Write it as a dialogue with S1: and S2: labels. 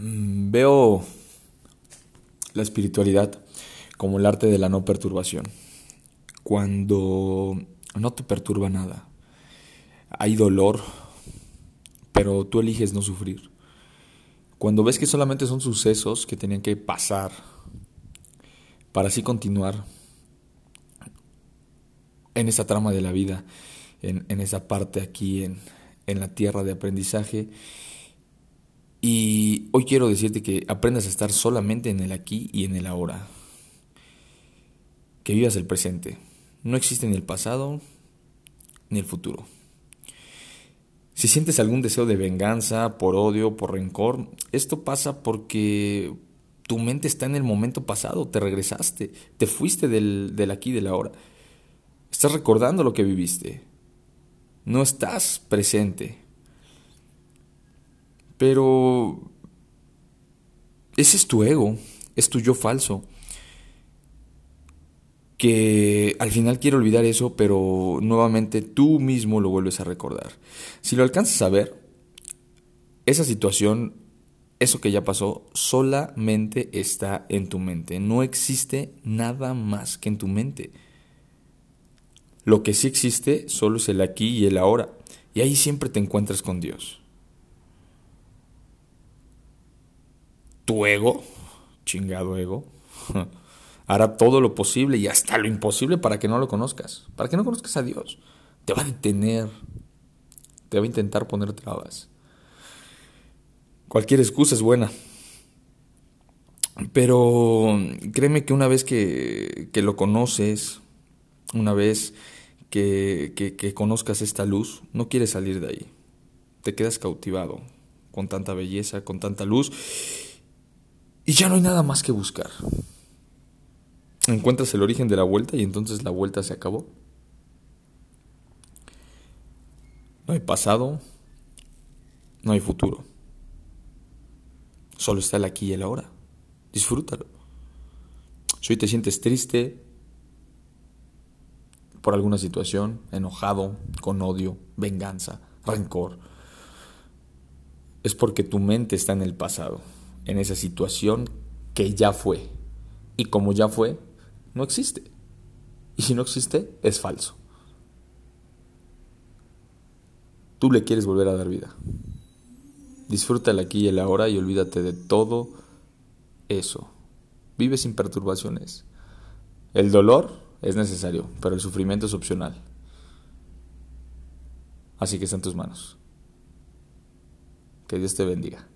S1: Mm, veo la espiritualidad como el arte de la no perturbación. Cuando no te perturba nada, hay dolor, pero tú eliges no sufrir. Cuando ves que solamente son sucesos que tenían que pasar para así continuar en esa trama de la vida, en, esa parte aquí en, en la tierra de aprendizaje, y hoy quiero decirte que aprendas a estar solamente en el aquí y en el ahora. Que vivas el presente. No existe ni el pasado ni el futuro. Si sientes algún deseo de venganza, por odio, por rencor, esto pasa porque tu mente está en el momento pasado, te regresaste, te fuiste del, del aquí y del ahora. Estás recordando lo que viviste. No estás presente. Pero ese es tu ego, es tu yo falso, que al final quiere olvidar eso, pero nuevamente tú mismo lo vuelves a recordar. Si lo alcanzas a ver, esa situación, eso que ya pasó, solamente está en tu mente. No existe nada más que en tu mente. Lo que sí existe solo es el aquí y el ahora. Y ahí siempre te encuentras con Dios. Tu ego, chingado ego, hará todo lo posible y hasta lo imposible para que no lo conozcas, para que no conozcas a Dios. Te va a detener, te va a intentar poner trabas. Cualquier excusa es buena. Pero créeme que una vez que, lo conoces, una vez que, que conozcas esta luz, no quieres salir de ahí. Te quedas cautivado con tanta belleza, con tanta luz y ya no hay nada más que buscar. Encuentras el origen de la vuelta y entonces la vuelta se acabó. No hay pasado, no hay futuro. Solo está el aquí y el ahora. Disfrútalo. Si hoy te sientes triste por alguna situación, enojado, con odio, venganza, rencor, es porque tu mente está en el pasado en esa situación que ya fue. Y como ya fue, no existe. Y si no existe, es falso. Tú le quieres volver a dar vida. Disfruta el aquí y el ahora y olvídate de todo eso. Vive sin perturbaciones. El dolor es necesario, pero el sufrimiento es opcional. Así que está en tus manos. Que Dios te bendiga.